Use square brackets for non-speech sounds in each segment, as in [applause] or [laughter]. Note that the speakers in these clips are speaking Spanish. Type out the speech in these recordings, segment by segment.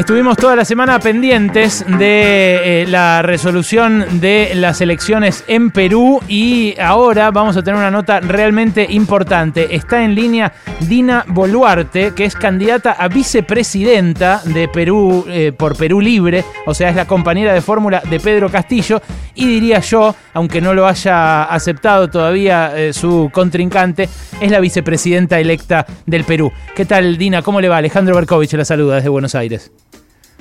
Estuvimos toda la semana pendientes de eh, la resolución de las elecciones en Perú y ahora vamos a tener una nota realmente importante. Está en línea Dina Boluarte, que es candidata a vicepresidenta de Perú eh, por Perú Libre, o sea, es la compañera de fórmula de Pedro Castillo y diría yo, aunque no lo haya aceptado todavía eh, su contrincante, es la vicepresidenta electa del Perú. ¿Qué tal, Dina? ¿Cómo le va? Alejandro Berkovich la saluda desde Buenos Aires.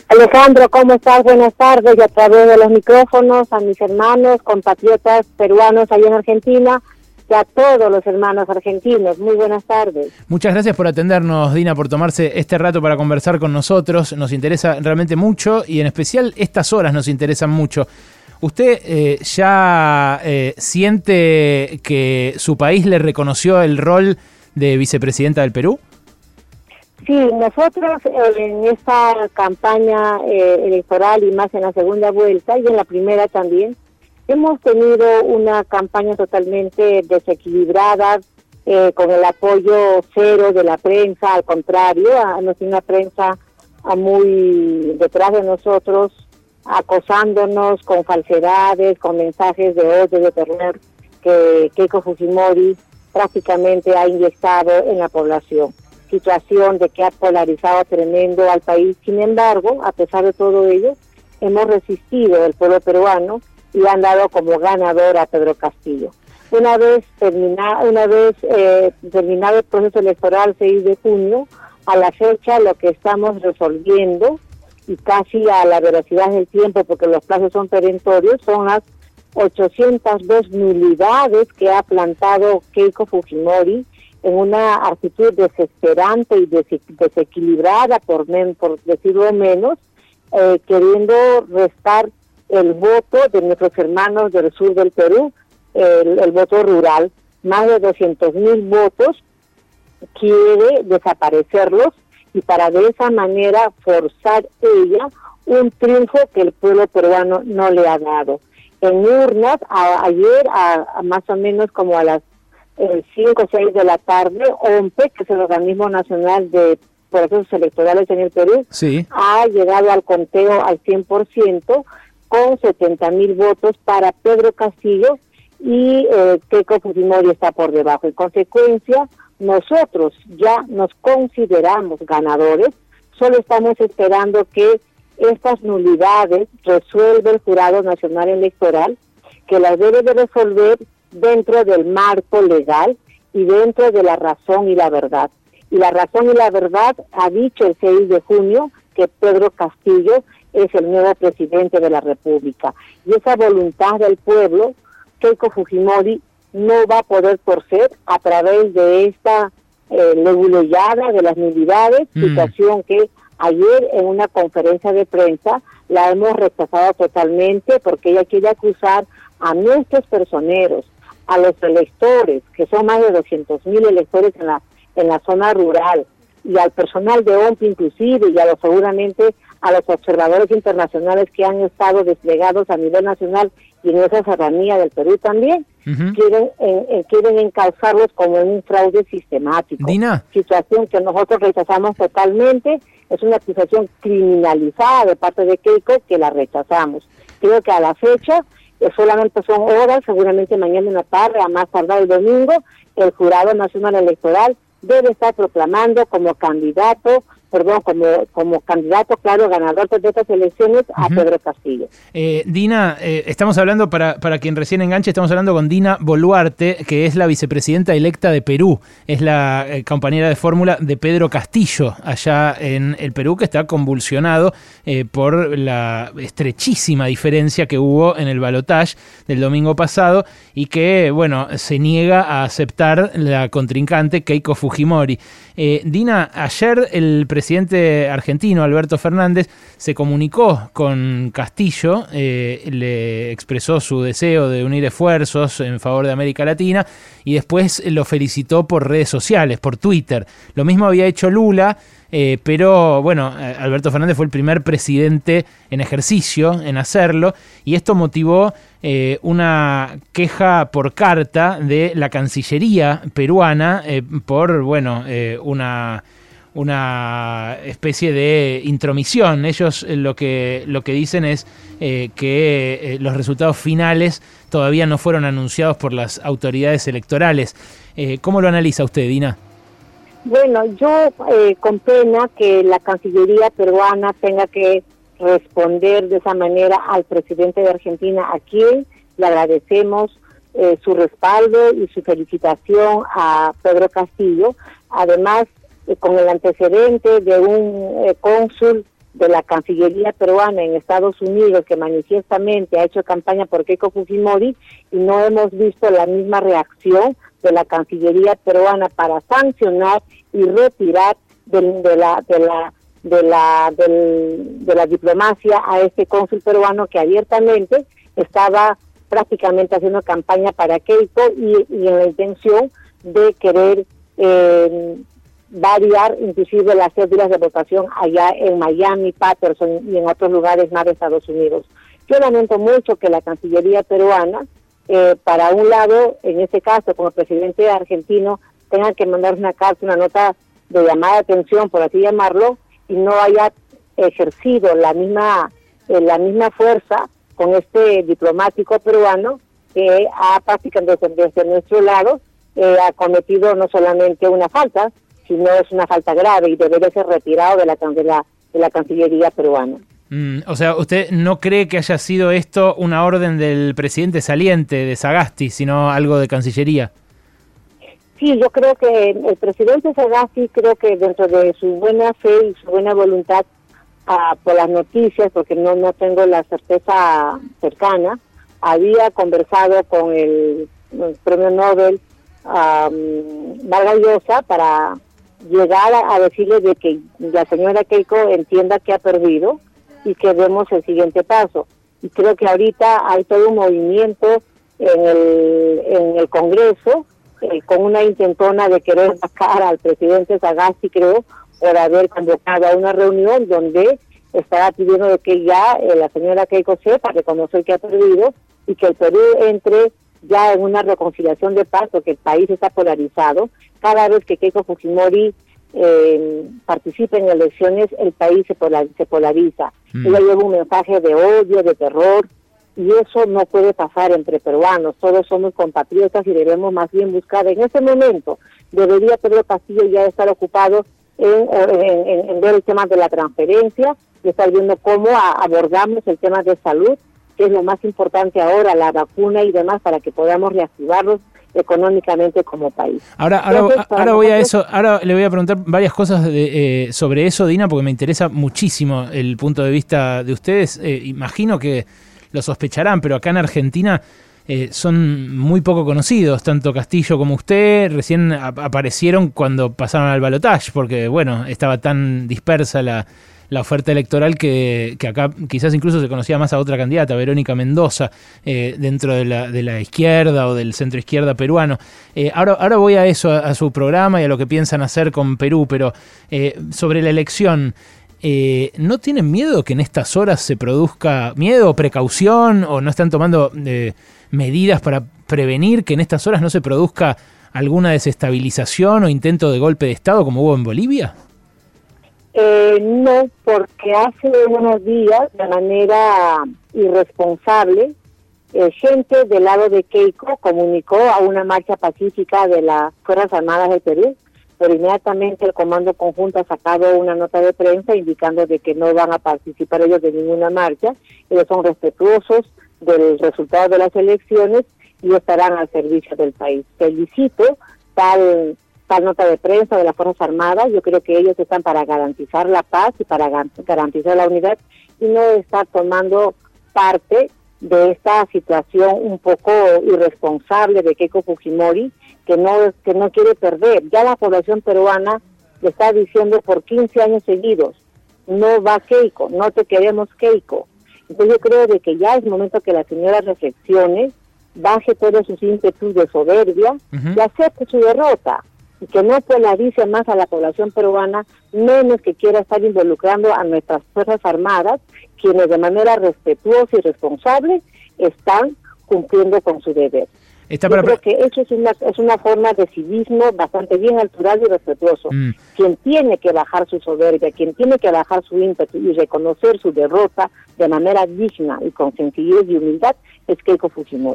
Alejandro, ¿cómo estás? Buenas tardes. Y a través de los micrófonos a mis hermanos, compatriotas peruanos allá en Argentina y a todos los hermanos argentinos. Muy buenas tardes. Muchas gracias por atendernos, Dina, por tomarse este rato para conversar con nosotros. Nos interesa realmente mucho y en especial estas horas nos interesan mucho. ¿Usted eh, ya eh, siente que su país le reconoció el rol de vicepresidenta del Perú? Sí, nosotros eh, en esta campaña eh, electoral y más en la segunda vuelta y en la primera también, hemos tenido una campaña totalmente desequilibrada, eh, con el apoyo cero de la prensa, al contrario, a, una prensa muy detrás de nosotros, acosándonos con falsedades, con mensajes de odio, de terror, que Keiko Fujimori prácticamente ha inyectado en la población situación de que ha polarizado tremendo al país. Sin embargo, a pesar de todo ello, hemos resistido el pueblo peruano y han dado como ganador a Pedro Castillo. Una vez, termina, una vez eh, terminado el proceso electoral 6 de junio, a la fecha lo que estamos resolviendo y casi a la velocidad del tiempo, porque los plazos son perentorios, son las 802 nulidades que ha plantado Keiko Fujimori una actitud desesperante y desequilibrada, por, por decirlo menos, eh, queriendo restar el voto de nuestros hermanos del sur del Perú, el, voto rural, más de 200 mil votos, quiere desaparecerlos y para de esa manera forzar ella un triunfo que el pueblo peruano no le ha dado. En urnas, ayer, a, más o menos como a las 5 o 6 de la tarde, OMPE, que es el Organismo Nacional de Procesos Electorales en el Perú, ha llegado al conteo al 100% con 70 mil votos para Pedro Castillo y eh, Keiko Fujimori está por debajo. En consecuencia, nosotros ya nos consideramos ganadores, solo estamos esperando que estas nulidades resuelva el Jurado Nacional Electoral, que las debe de resolver dentro del marco legal y dentro de la razón y la verdad. Y la razón y la verdad ha dicho el 6 de junio que Pedro Castillo es el nuevo presidente de la República. Y esa voluntad del pueblo, Keiko Fujimori no va a poder torcer a través de esta eh, de las nulidades, mm. situación que ayer en una conferencia de prensa la hemos rechazado totalmente porque ella quiere acusar a nuestros personeros, a los electores, que son más de 200 mil electores en la, en la zona rural, y al personal de OMP inclusive, y a los seguramente a los observadores internacionales que han estado desplegados a nivel nacional y en esa serranía del Perú también, quieren, eh, quieren encauzarlos como un fraude sistemático. Situación que nosotros rechazamos totalmente, es una acusación criminalizada de parte de Keiko que la rechazamos. Creo que a la fecha solamente son horas, seguramente mañana en la tarde, a más tardar el domingo, el Jurado Nacional Electoral debe estar proclamando como candidato perdón, como, como candidato claro ganador de estas elecciones a Pedro Castillo. Eh, Dina, eh, estamos hablando, para, para quien recién enganche, estamos hablando con Dina Boluarte, que es la vicepresidenta electa de Perú, es la eh, compañera de fórmula de Pedro Castillo, allá en el Perú, que está convulsionado por la estrechísima diferencia que hubo en el balotaje del domingo pasado y que, bueno, se niega a aceptar la contrincante Keiko Fujimori. Dina, ayer el presidente presidente argentino, Alberto Fernández, se comunicó con Castillo, eh, le expresó su deseo de unir esfuerzos en favor de América Latina y después lo felicitó por redes sociales, por Twitter. Lo mismo había hecho Lula. Eh, pero bueno, eh, Alberto Fernández fue el primer presidente en ejercicio en hacerlo y esto motivó una queja por carta de la Cancillería peruana por, bueno, una una especie de intromisión. Ellos eh, lo que, lo que dicen es eh, que los resultados finales todavía no fueron anunciados por las autoridades electorales. ¿Cómo lo analiza usted, Dina? Bueno, yo con pena que la Cancillería peruana tenga que responder de esa manera al presidente de Argentina, a quien le agradecemos eh, su respaldo y su felicitación a Pedro Castillo, además eh, con el antecedente de un eh, cónsul de la Cancillería peruana en Estados Unidos que manifiestamente ha hecho campaña por Keiko Fujimori y no hemos visto la misma reacción de la Cancillería peruana para sancionar y retirar de, la de la de la de la diplomacia a este cónsul peruano que abiertamente estaba prácticamente haciendo campaña para Keiko y, en la intención de querer eh, variar inclusive las cédulas de votación allá en Miami, Patterson y en otros lugares más de Estados Unidos. Yo lamento mucho que la Cancillería peruana, eh, para un lado, en este caso como presidente argentino, tenga que mandar una carta, una nota de llamada de atención, por así llamarlo, y no haya ejercido la misma, eh, la misma fuerza con este diplomático peruano que ha prácticamente desde, nuestro lado eh, ha cometido no solamente una falta, sino es una falta grave y debería ser retirado de la, de la, de la Cancillería peruana. Mm, o sea, ¿usted no cree que haya sido esto una orden del presidente saliente de Sagasti, sino algo de Cancillería? Sí, yo creo que el presidente Sagasti, creo que dentro de su buena fe y su buena voluntad, por las noticias, porque no, no tengo la certeza cercana, había conversado con el, premio Nobel um, Vargas para llegar a, decirle de que la señora Keiko entienda que ha perdido y que demos el siguiente paso. Y creo que ahorita hay todo un movimiento en el, en el Congreso eh, con una intentona de querer sacar al presidente Sagasti, creo, por haber convocado a una reunión donde estaba pidiendo de que ya eh, la señora Keiko sepa, reconocer que ha perdido y que el Perú entre ya en una reconciliación de paz, porque el país está polarizado. Cada vez que Keiko Fujimori eh, participa en elecciones, el país se, se polariza. Mm. Ella lleva un mensaje de odio, de terror, y eso no puede pasar entre peruanos. Todos somos compatriotas y debemos más bien buscar en ese momento. Debería Pedro Castillo ya estar ocupado en, ver el tema de la transferencia y estar viendo cómo abordamos el tema de salud, que es lo más importante ahora, la vacuna y demás, para que podamos reactivarlos económicamente como país. Ahora, ahora, ahora voy a eso, ahora le voy a preguntar varias cosas de, eh, sobre eso, Dina, porque me interesa muchísimo el punto de vista de ustedes. Eh, imagino que lo sospecharán, pero acá en Argentina eh, son muy poco conocidos, tanto Castillo como usted, recién aparecieron cuando pasaron al balotaje, porque bueno, estaba tan dispersa la, oferta electoral que, acá quizás incluso se conocía más a otra candidata, Verónica Mendoza, eh, dentro de la, de la, izquierda o del centro izquierda peruano. Eh, ahora, ahora voy a eso, a, su programa y a lo que piensan hacer con Perú, pero sobre la elección, eh, ¿no tienen miedo que en estas horas se produzca miedo, precaución o no están tomando eh, medidas para prevenir que en estas horas no se produzca alguna desestabilización o intento de golpe de Estado como hubo en Bolivia? Eh, no, porque hace unos días, de manera irresponsable, gente del lado de Keiko comunicó a una marcha pacífica de las Fuerzas Armadas de Perú pero inmediatamente el Comando Conjunto ha sacado una nota de prensa indicando de que no van a participar ellos de ninguna marcha, ellos son respetuosos del resultado de las elecciones y estarán al servicio del país. Felicito tal tal nota de prensa de las Fuerzas Armadas, yo creo que ellos están para garantizar la paz y para garantizar la unidad y no estar tomando parte de esta situación un poco irresponsable de Keiko Fujimori, que no, que no quiere perder. Ya la población peruana le está diciendo por 15 años seguidos, no va Keiko, no te queremos Keiko. Entonces yo creo de que ya es momento que la señora reflexione, baje todos sus ímpetus de soberbia y acepte su derrota y que no polarice más a la población peruana, menos que quiera estar involucrando a nuestras Fuerzas Armadas, quienes de manera respetuosa y responsable están cumpliendo con su deber. Está Yo creo que eso es una, es una forma de civismo bastante bien alturado y respetuoso. Mm. Quien tiene que bajar su soberbia, quien tiene que bajar su ímpetu y reconocer su derrota de manera digna y con sencillez y humildad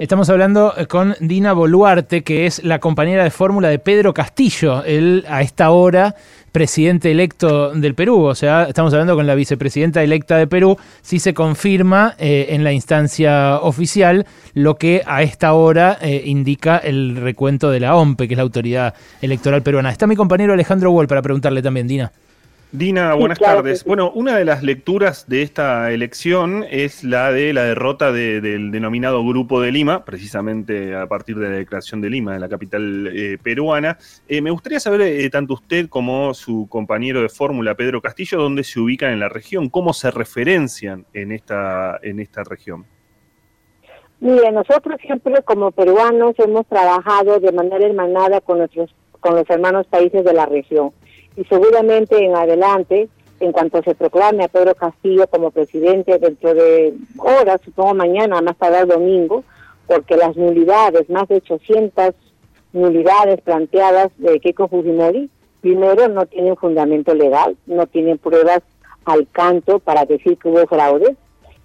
Estamos hablando eh, con Dina Boluarte, que es la compañera de fórmula de Pedro Castillo. Él a esta hora presidente electo del Perú, o sea, estamos hablando con la vicepresidenta electa de Perú, si se confirma eh, en la instancia oficial lo que a esta hora eh, indica el recuento de la OMPE, que es la autoridad electoral peruana. Está mi compañero Alejandro Wall para preguntarle también, Dina. Dina, buenas tardes. Bueno, una de las lecturas de esta elección es la de la derrota del denominado Grupo de Lima, precisamente a partir de la declaración de Lima, de la capital eh, peruana. Eh, me gustaría saber, eh, tanto usted como su compañero de fórmula, Pedro Castillo, dónde se ubican en la región, cómo se referencian en esta, en esta región. Mire, nosotros siempre como peruanos hemos trabajado de manera hermanada con, nuestros, con los hermanos países de la región y seguramente en adelante, en cuanto se proclame a Pedro Castillo como presidente dentro de horas, supongo mañana, más tarde domingo, porque las nulidades, más de 800 nulidades planteadas de Keiko Fujimori, primero no tienen fundamento legal, no tienen pruebas al canto para decir que hubo fraude.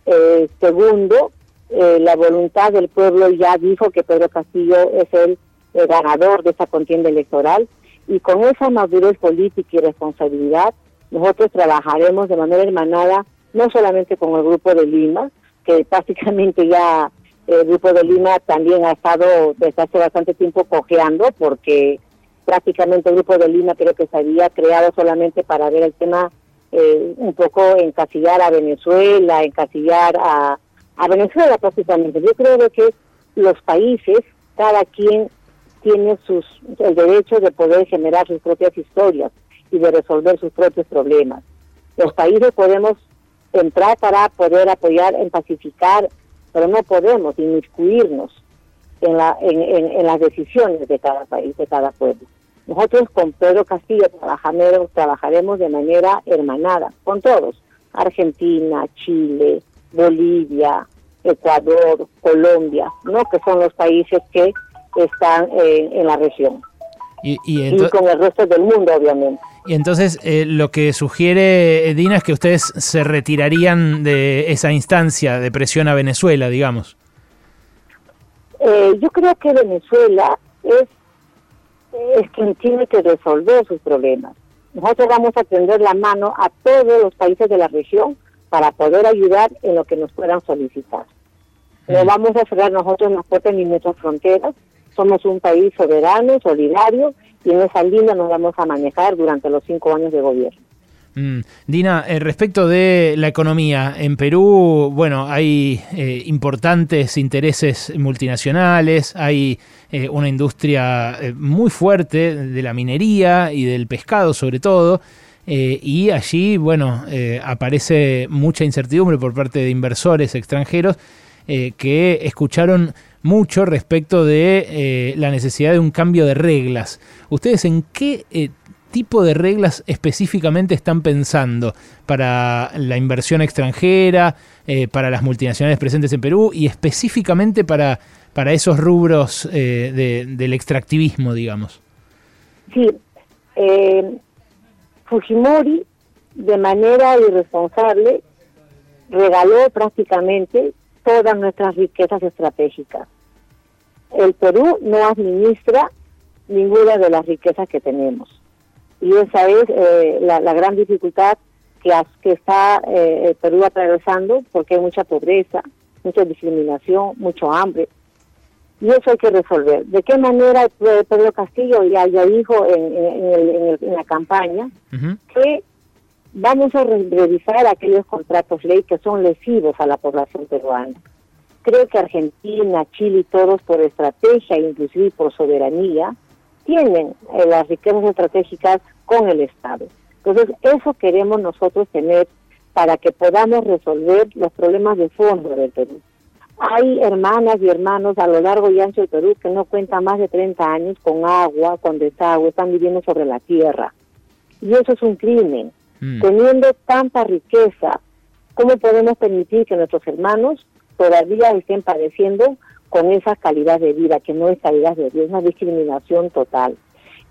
Eh, segundo, eh, la voluntad del pueblo ya dijo que Pedro Castillo es el ganador de esa contienda electoral y con esa madurez política y responsabilidad, nosotros trabajaremos de manera hermanada, no solamente con el Grupo de Lima, que [laughs] prácticamente ya el Grupo de Lima también ha estado desde hace bastante tiempo cojeando, porque prácticamente el Grupo de Lima creo que se había creado solamente para ver el tema eh, un poco encasillar a Venezuela, encasillar a, a Venezuela prácticamente. Yo creo que los países, cada quien tiene sus, el derecho de poder generar sus propias historias y de resolver sus propios problemas. Los países podemos entrar para poder apoyar en pacificar, pero no podemos inmiscuirnos en, la, en, en, las decisiones de cada país, de cada pueblo. Nosotros con Pedro Castillo trabajaremos, trabajaremos de manera hermanada con todos, Argentina, Chile, Bolivia, Ecuador, Colombia, ¿no? que son los países que están eh, en la región. Y, con el resto del mundo, obviamente. Y entonces eh, lo que sugiere Dina es que ustedes se retirarían de esa instancia de presión a Venezuela, digamos. Eh, yo creo que Venezuela es, es quien tiene que resolver sus problemas. Nosotros vamos a tender la mano a todos los países de la región para poder ayudar en lo que nos puedan solicitar. No mm. vamos a cerrar nosotros las puertas ni nuestras fronteras, somos un país soberano, solidario, y en esa línea nos vamos a manejar durante los cinco años de gobierno. Mm. Dina, eh, respecto de la economía, en Perú, bueno, hay eh, importantes intereses multinacionales, hay eh, una industria muy fuerte de la minería y del pescado sobre todo, y allí, bueno, aparece mucha incertidumbre por parte de inversores extranjeros que escucharon mucho respecto de eh, la necesidad de un cambio de reglas. ¿Ustedes en qué eh, tipo de reglas específicamente están pensando para la inversión extranjera, eh, para las multinacionales presentes en Perú y específicamente para, para esos rubros del extractivismo, digamos? Sí, Fujimori de manera irresponsable regaló prácticamente todas nuestras riquezas estratégicas. El Perú no administra ninguna de las riquezas que tenemos. Y esa es eh, la, gran dificultad que, que está eh, el Perú atravesando, porque hay mucha pobreza, mucha discriminación, mucho hambre. Y eso hay que resolver. ¿De qué manera Pedro Castillo ya, ya dijo en, la campaña que vamos a revisar aquellos contratos ley que son lesivos a la población peruana. Creo que Argentina, Chile y todos por estrategia, inclusive por soberanía, tienen eh, las riquezas estratégicas con el Estado. Entonces, eso queremos nosotros tener para que podamos resolver los problemas de fondo del Perú. Hay hermanas y hermanos a lo largo y ancho del Perú que no cuentan más de 30 años con agua, con desagüe, están viviendo sobre la tierra. Y eso es un crimen. Mm. Teniendo tanta riqueza, ¿cómo podemos permitir que nuestros hermanos todavía estén padeciendo con esa calidad de vida, que no es calidad de vida, es una discriminación total.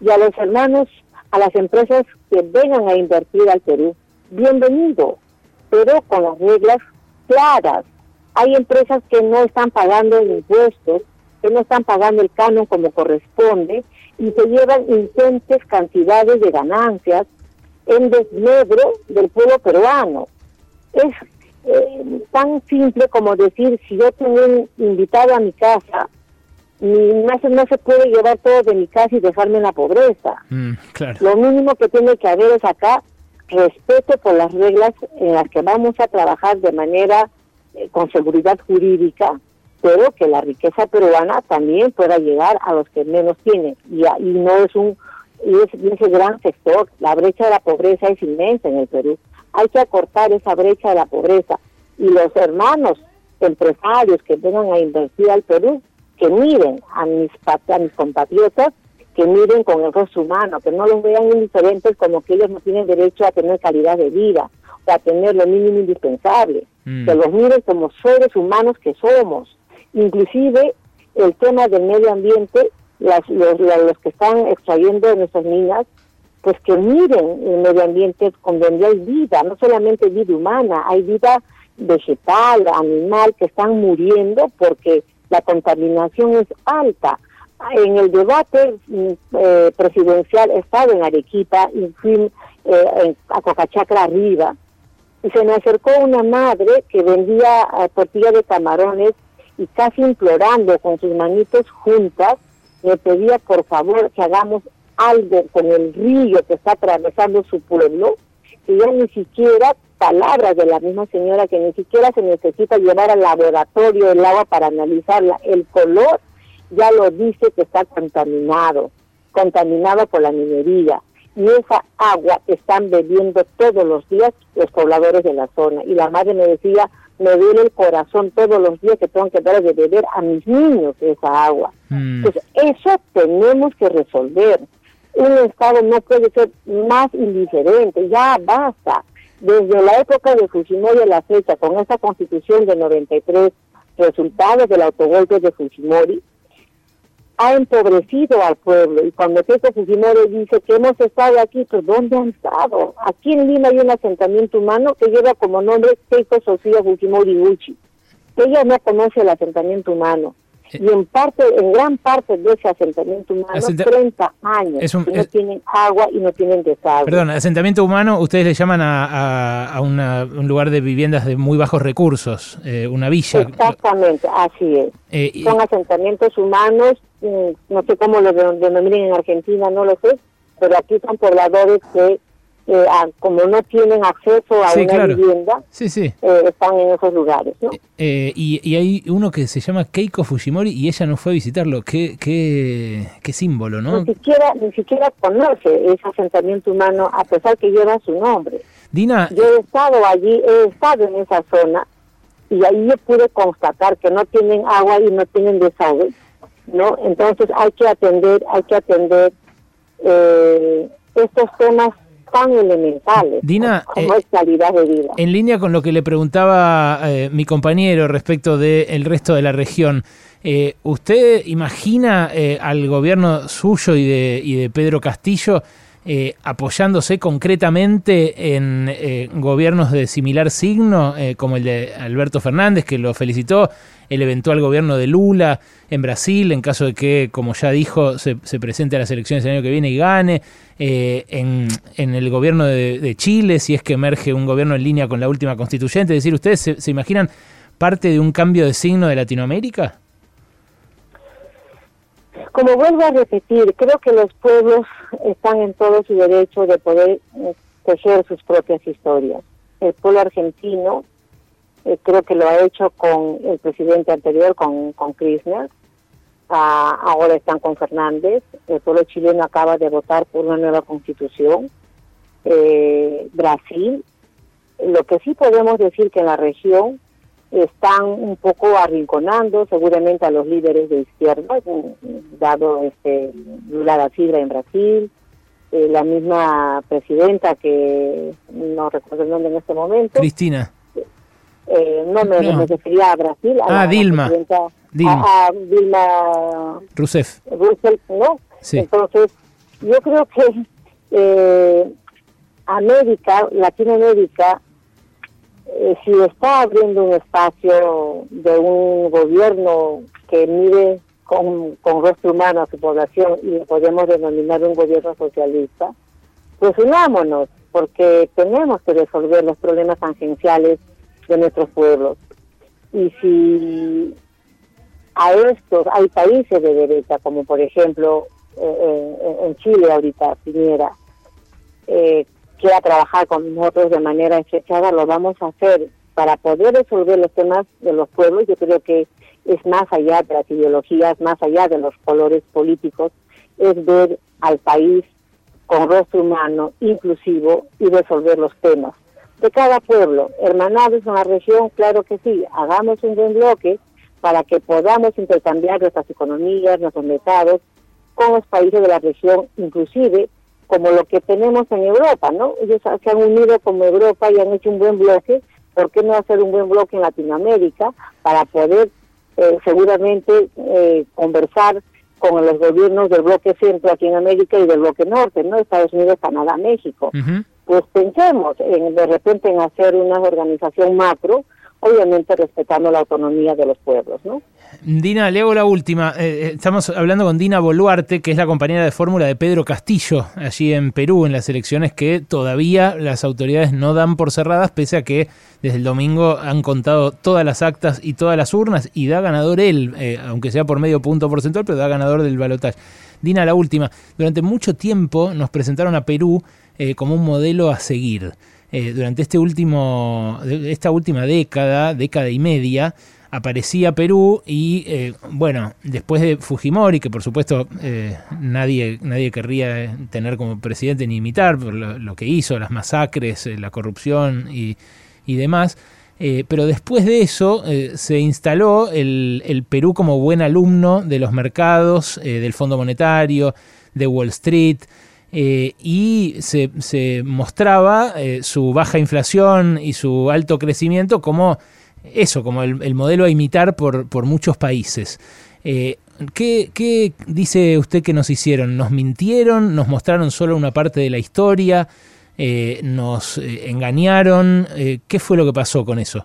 Y a los hermanos, a las empresas que vengan a invertir al Perú, bienvenido, pero con las reglas claras. Hay empresas que no están pagando impuestos, que no están pagando el canon como corresponde y se llevan ingentes cantidades de ganancias en desmedro del pueblo peruano. Es eh, tan simple como decir, si yo tengo un invitado a mi casa, no se, no se puede llevar todo de mi casa y dejarme en la pobreza. Mm, Lo mínimo que tiene que haber es acá respeto por las reglas en las que vamos a trabajar de manera eh, con seguridad jurídica, pero que la riqueza peruana también pueda llegar a los que menos tienen. Y, y no es un y es, ese gran sector. La brecha de la pobreza es inmensa en el Perú. Hay que acortar esa brecha de la pobreza. Y los hermanos empresarios que vengan a invertir al Perú, que miren a mis, a mis compatriotas, que miren con el rostro humano, que no los vean indiferentes como que ellos no tienen derecho a tener calidad de vida o a tener lo mínimo indispensable. Mm. Que los miren como seres humanos que somos. Inclusive el tema del medio ambiente las, los, que están extrayendo nuestras minas, pues que miren el medio ambiente con donde hay vida, no solamente vida humana, hay vida vegetal, animal, que están muriendo porque la contaminación es alta. En el debate mm, eh, presidencial he estado en Arequipa y fui eh, a Cocachacra arriba y se me acercó una madre que vendía eh, tortillas de camarones y casi implorando con sus manitos juntas me pedía por favor que hagamos algo con el río que está atravesando su pueblo, que ya ni siquiera, palabras de la misma señora, que ni siquiera se necesita llevar al laboratorio el agua para analizarla, el color ya lo dice que está contaminado, contaminado por la minería. Y esa agua están bebiendo todos los días los pobladores de la zona. Y la madre me decía, me duele el corazón todos los días que tengo que dar de beber a mis niños esa agua. Mm. Entonces, eso tenemos que resolver. Un Estado no puede ser más indiferente, ya basta. Desde la época de Fujimori a la fecha, con esta constitución de 93, resultados del autogolpe de Fujimori, ha empobrecido al pueblo. Y cuando Keiko Fujimori dice que hemos estado aquí, pues ¿dónde han estado? Aquí en Lima hay un asentamiento humano que lleva como nombre Keiko Sofía Fujimori Uchi. Ella no conoce el asentamiento humano. Eh. Y en parte, en gran parte de ese asentamiento humano, 30 años, no tienen agua y no tienen desagüe. Perdón, asentamiento humano, ustedes le llaman a, un lugar de viviendas de muy bajos recursos, eh, una villa. Exactamente, así es. Eh, Son asentamientos humanos, mm, no sé cómo lo denominan en Argentina, no lo sé, pero aquí son pobladores que eh, como no tienen acceso a una vivienda, eh, están en esos lugares. Eh, y, hay uno que se llama Keiko Fujimori y ella no fue a visitarlo. Qué, qué, qué símbolo, ¿no? Ni siquiera, ni siquiera conoce ese asentamiento humano a pesar que lleva su nombre. Dina, yo he estado allí, he estado en esa zona y ahí yo pude constatar que no tienen agua y no tienen desagüe, ¿no? Entonces hay que atender, hay que atender estos temas tan elementales Dina, como eh, es calidad de vida. En línea con lo que le preguntaba eh, mi compañero respecto del resto de la región, eh, ¿usted imagina al gobierno suyo y de, y de Pedro Castillo apoyándose concretamente en gobiernos de similar signo, como el de Alberto Fernández, que lo felicitó, el eventual gobierno de Lula en Brasil, en caso de que, como ya dijo, se, presente a las elecciones el año que viene y gane, eh, en, el gobierno de, Chile, si es que emerge un gobierno en línea con la última constituyente. Es decir, ¿ustedes se, imaginan parte de un cambio de signo de Latinoamérica? Como vuelvo a repetir, creo que los pueblos están en todo su derecho de poder eh, tejer sus propias historias. El pueblo argentino eh, creo que lo ha hecho con el presidente anterior, con, con Kirchner, ah, ahora están con Fernández, el pueblo chileno acaba de votar por una nueva constitución, eh, Brasil, lo que sí podemos decir que en la región están un poco arrinconando seguramente a los líderes de izquierda, dado este Lula da Silva en Brasil, eh, la misma presidenta que no recuerdo el nombre en este momento. Cristina eh, no me, refería a Brasil. A ah, Dilma. A, Dilma Rousseff. ¿no? Entonces, yo creo que eh, América, Latinoamérica, eh, si está abriendo un espacio de un gobierno que mire con, con rostro humano a su población y podemos denominar un gobierno socialista, pues unámonos, porque tenemos que resolver los problemas tangenciales de nuestros pueblos. Y si a estos hay países de derecha, como por ejemplo eh, eh, en Chile ahorita, Piñera, eh, quiera trabajar con nosotros de manera estrechada, lo vamos a hacer para poder resolver los temas de los pueblos. Yo creo que es más allá de las ideologías, más allá de los colores políticos, es ver al país con rostro humano, inclusivo y resolver los temas de cada pueblo. Hermanados en la región, claro que sí, hagamos un buen bloque para que podamos intercambiar nuestras economías, nuestros mercados con los países de la región, inclusive como lo que tenemos en Europa, ¿no? Ellos se han unido como Europa y han hecho un buen bloque, ¿por qué no hacer un buen bloque en Latinoamérica para poder eh, seguramente eh, conversar con los gobiernos del bloque centro aquí en América y del bloque norte, ¿no? Estados Unidos, Canadá, México. Pues pensemos en, de repente en hacer una organización macro obviamente respetando la autonomía de los pueblos, ¿no? Dina, le hago la última. Eh, eh, estamos hablando con Dina Boluarte, que es la compañera de fórmula de Pedro Castillo, allí en Perú, en las elecciones que todavía las autoridades no dan por cerradas, pese a que desde el domingo han contado todas las actas y todas las urnas y da ganador él, eh, aunque sea por medio punto porcentual, pero da ganador del balotaje. Dina, la última. Durante mucho tiempo nos presentaron a Perú como un modelo a seguir. Eh, durante este último, esta última década, década y media, aparecía Perú y eh, bueno, después de Fujimori, que por supuesto eh, nadie, nadie querría tener como presidente ni imitar por lo, que hizo, las masacres, la corrupción y, demás, pero después de eso se instaló el, el, Perú como buen alumno de los mercados, del Fondo Monetario, de Wall Street, eh, y se, mostraba eh, su baja inflación y su alto crecimiento como eso, como el, modelo a imitar por, muchos países. Eh, ¿qué, dice usted que nos hicieron? ¿Nos mintieron? ¿Nos mostraron solo una parte de la historia? ¿Nos engañaron? ¿Qué fue lo que pasó con eso?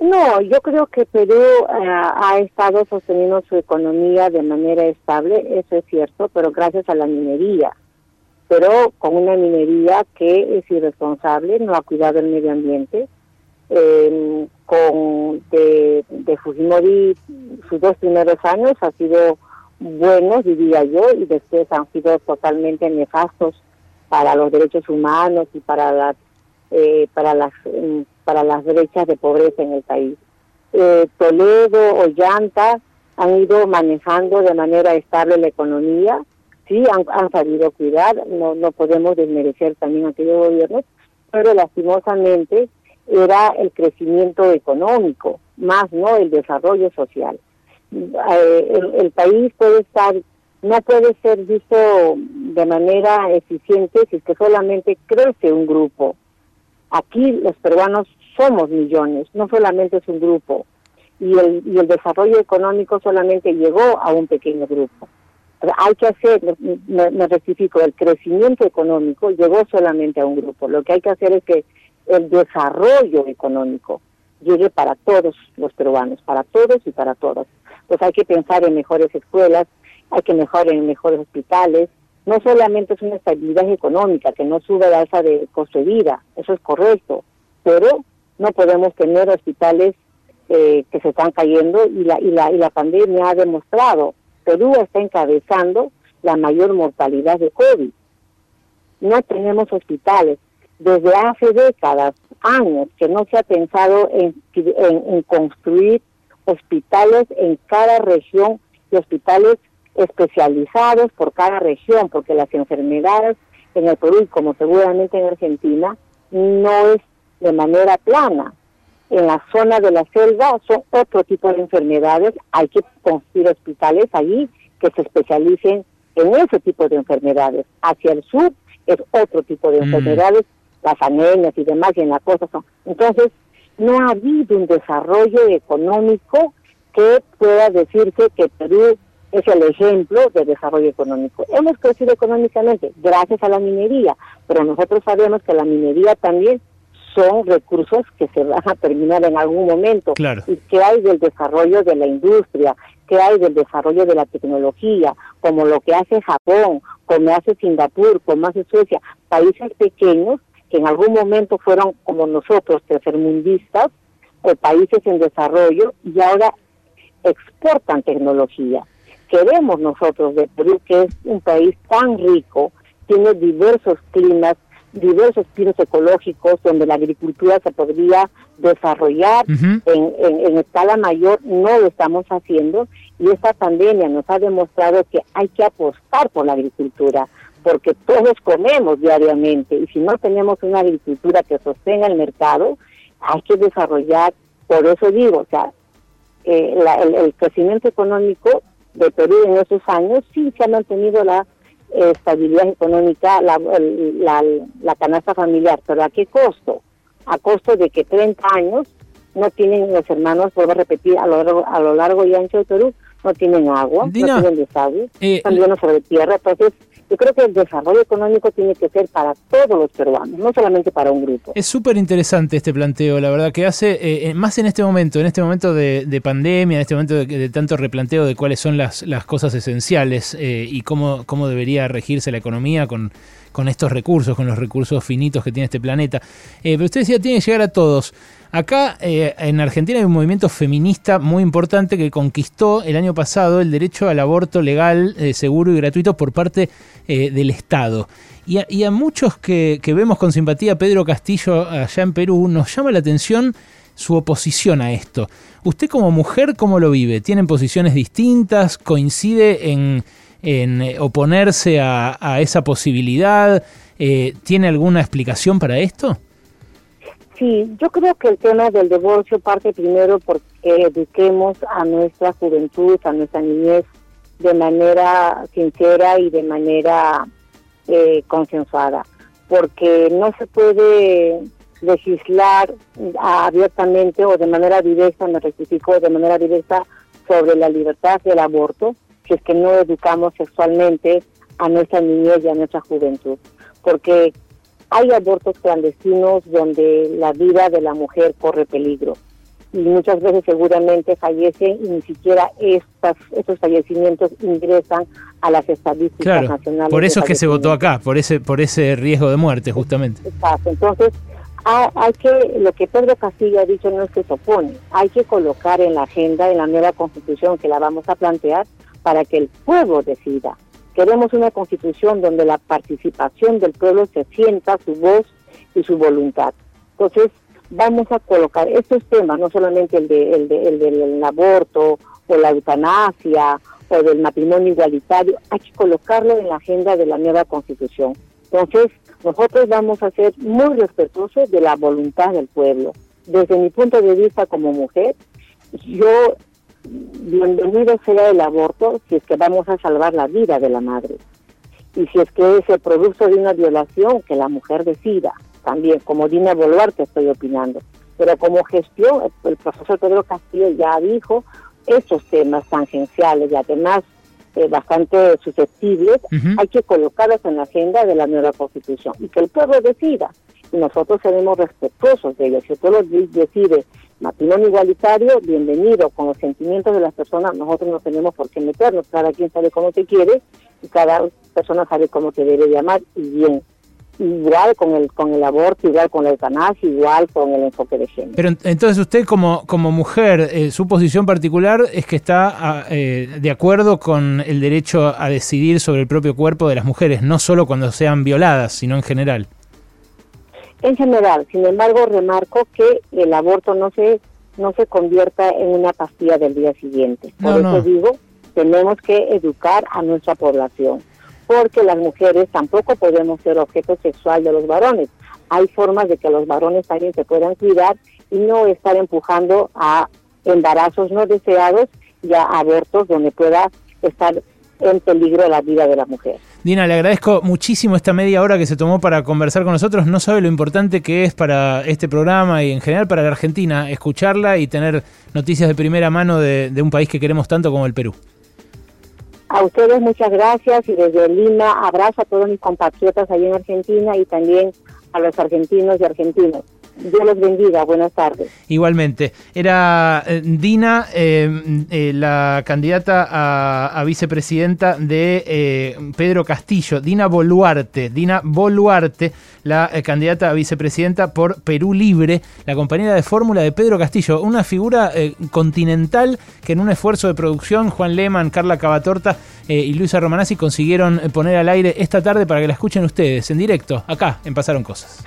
No, yo creo que Perú ha estado sosteniendo su economía de manera estable, eso es cierto, pero gracias a la minería pero con una minería que es irresponsable, no ha cuidado el medio ambiente. Eh, con de, de, Fujimori sus dos primeros años han sido buenos, diría yo, y después han sido totalmente nefastos para los derechos humanos y para las eh, para las mm, para las brechas de pobreza en el país. Eh, Toledo o Llanta han ido manejando de manera estable la economía, sí han, sabido cuidar, no, no podemos desmerecer también aquellos gobiernos, pero lastimosamente era el crecimiento económico, más no el desarrollo social. Eh, el, país puede estar, no puede ser visto de manera eficiente si es que solamente crece un grupo. Aquí los peruanos somos millones, no solamente es un grupo. Y el, y el desarrollo económico solamente llegó a un pequeño grupo hay que hacer, me, rectifico, el crecimiento económico llegó solamente a un grupo. Lo que hay que hacer es que el desarrollo económico llegue para todos los peruanos, para todos y para todas. Pues hay que pensar en mejores escuelas, hay que mejorar en mejores hospitales. No solamente es una estabilidad económica, que no sube la alza de costo de vida, eso es correcto, pero no podemos tener hospitales eh, que se están cayendo y la, y, la, y la pandemia ha demostrado Perú está encabezando la mayor mortalidad de COVID. No tenemos hospitales. Desde hace décadas, años, que no se ha pensado en, construir hospitales en cada región y hospitales especializados por cada región, porque las enfermedades en el Perú, como seguramente en Argentina, no es de manera plana en la zona de la selva son otro tipo de enfermedades. Hay que construir hospitales allí que se especialicen en ese tipo de enfermedades. Hacia el sur es otro tipo de mm. enfermedades, las anemias y demás, y en la costa son. Entonces, no ha habido un desarrollo económico que pueda decirse que Perú es el ejemplo de desarrollo económico. Hemos crecido económicamente gracias a la minería, pero nosotros sabemos que la minería también son recursos que se van a terminar en algún momento. ¿Y qué hay del desarrollo de la industria? ¿Qué hay del desarrollo de la tecnología? Como lo que hace Japón, como hace Singapur, como hace Suecia, países pequeños que en algún momento fueron como nosotros, tercermundistas, o países en desarrollo, y ahora exportan tecnología. Queremos nosotros de Perú, que es un país tan rico, tiene diversos climas, diversos pinos ecológicos donde la agricultura se podría desarrollar en, en, escala mayor, no lo estamos haciendo y esta pandemia nos ha demostrado que hay que apostar por la agricultura porque todos comemos diariamente y si no tenemos una agricultura que sostenga el mercado, hay que desarrollar, por eso digo, o sea, eh, el, el, crecimiento económico de Perú en esos años sí se ha mantenido la estabilidad económica, la, la, canasta familiar, pero ¿a qué costo? A costo de que 30 años no tienen los hermanos, vuelvo a repetir, a lo largo, a lo largo y ancho de Perú, no tienen agua, no tienen desagüe, eh, están llenos sobre tierra, entonces yo creo que el desarrollo económico tiene que ser para todos los peruanos, no solamente para un grupo. Es súper interesante este planteo, la verdad, que hace, eh, eh, más en este momento, en este momento de, pandemia, en este momento de, tanto replanteo de cuáles son las, las cosas esenciales eh, y cómo, cómo debería regirse la economía con, con estos recursos, con los recursos finitos que tiene este planeta. pero usted decía, tiene que llegar a todos. Acá en Argentina hay un movimiento feminista muy importante que conquistó el año pasado el derecho al aborto legal, seguro y gratuito por parte eh, del Estado. Y a, muchos que, vemos con simpatía a Pedro Castillo allá en Perú, nos llama la atención su oposición a esto. ¿Usted como mujer cómo lo vive? ¿Tienen posiciones distintas? ¿Coincide en, eh, oponerse a, esa posibilidad? Eh, ¿Tiene alguna explicación para esto? Sí, yo creo que el tema del divorcio parte primero porque eduquemos a nuestra juventud, a nuestra niñez de manera sincera y de manera eh, consensuada, porque no se puede legislar abiertamente o de manera directa, me rectifico, de manera directa sobre la libertad del aborto si es que no educamos sexualmente a nuestra niñez y a nuestra juventud, porque hay abortos clandestinos donde la vida de la mujer corre peligro y muchas veces seguramente fallecen y ni siquiera estas, estos fallecimientos ingresan a las estadísticas nacionales. Por eso es que se votó acá, por ese, por ese riesgo de muerte justamente. Exacto, entonces hay, que, lo que Pedro Castillo ha dicho no es que se opone, hay que colocar en la agenda, en la nueva constitución que la vamos a plantear, para que el pueblo decida. Queremos una constitución donde la participación del pueblo se sienta su voz y su voluntad. Entonces, vamos a colocar estos temas, no solamente el, de, el, de, el del aborto o la eutanasia o del matrimonio igualitario, hay que colocarlo en la agenda de la nueva constitución. Entonces, nosotros vamos a ser muy respetuosos de la voluntad del pueblo. Desde mi punto de vista como mujer, yo bienvenido sea el aborto si es que vamos a salvar la vida de la madre. Y si es que es el producto de una violación, que la mujer decida también, como Dina Boluarte estoy opinando. Pero como gestión, el profesor Pedro Castillo ya dijo esos temas tangenciales y además eh, bastante susceptibles, hay que colocarlos en la agenda de la nueva constitución y que el pueblo decida. Y nosotros seremos respetuosos de ellos. Si el pueblo decide matrimonio igualitario, bienvenido, con los sentimientos de las personas, nosotros no tenemos por qué meternos, cada quien sabe cómo te quiere y cada persona sabe cómo te debe llamar y bien igual con el con el aborto, igual con la eutanasia, igual con el enfoque de género. Pero entonces usted como, como mujer, eh, su posición particular es que está ah, eh, de acuerdo con el derecho a decidir sobre el propio cuerpo de las mujeres, no solo cuando sean violadas, sino en general. En general, sin embargo, remarco que el aborto no se no se convierta en una pastilla del día siguiente. Por eso digo, tenemos que educar a nuestra población porque las mujeres tampoco podemos ser objeto sexual de los varones. Hay formas de que los varones también se puedan cuidar y no estar empujando a embarazos no deseados y a abortos donde pueda estar en peligro la vida de la mujer. Dina, le agradezco muchísimo esta media hora que se tomó para conversar con nosotros. No sabe lo importante que es para este programa y en general para la Argentina escucharla y tener noticias de primera mano de, un país que queremos tanto como el Perú. A ustedes muchas gracias y desde Lima abrazo a todos mis compatriotas allí en Argentina y también a los argentinos y argentinos. Dios los bendiga, buenas tardes. Igualmente. Era eh, Dina, eh, eh, la candidata a, vicepresidenta de Pedro Castillo, Dina Boluarte, Dina Boluarte, la candidata a vicepresidenta por Perú Libre, la compañera de fórmula de Pedro Castillo, una figura continental que en un esfuerzo de producción, Juan Lehmann, Carla Cavatorta y Luisa Romanazzi consiguieron poner al aire esta tarde para que la escuchen ustedes en directo, acá en Pasaron Cosas.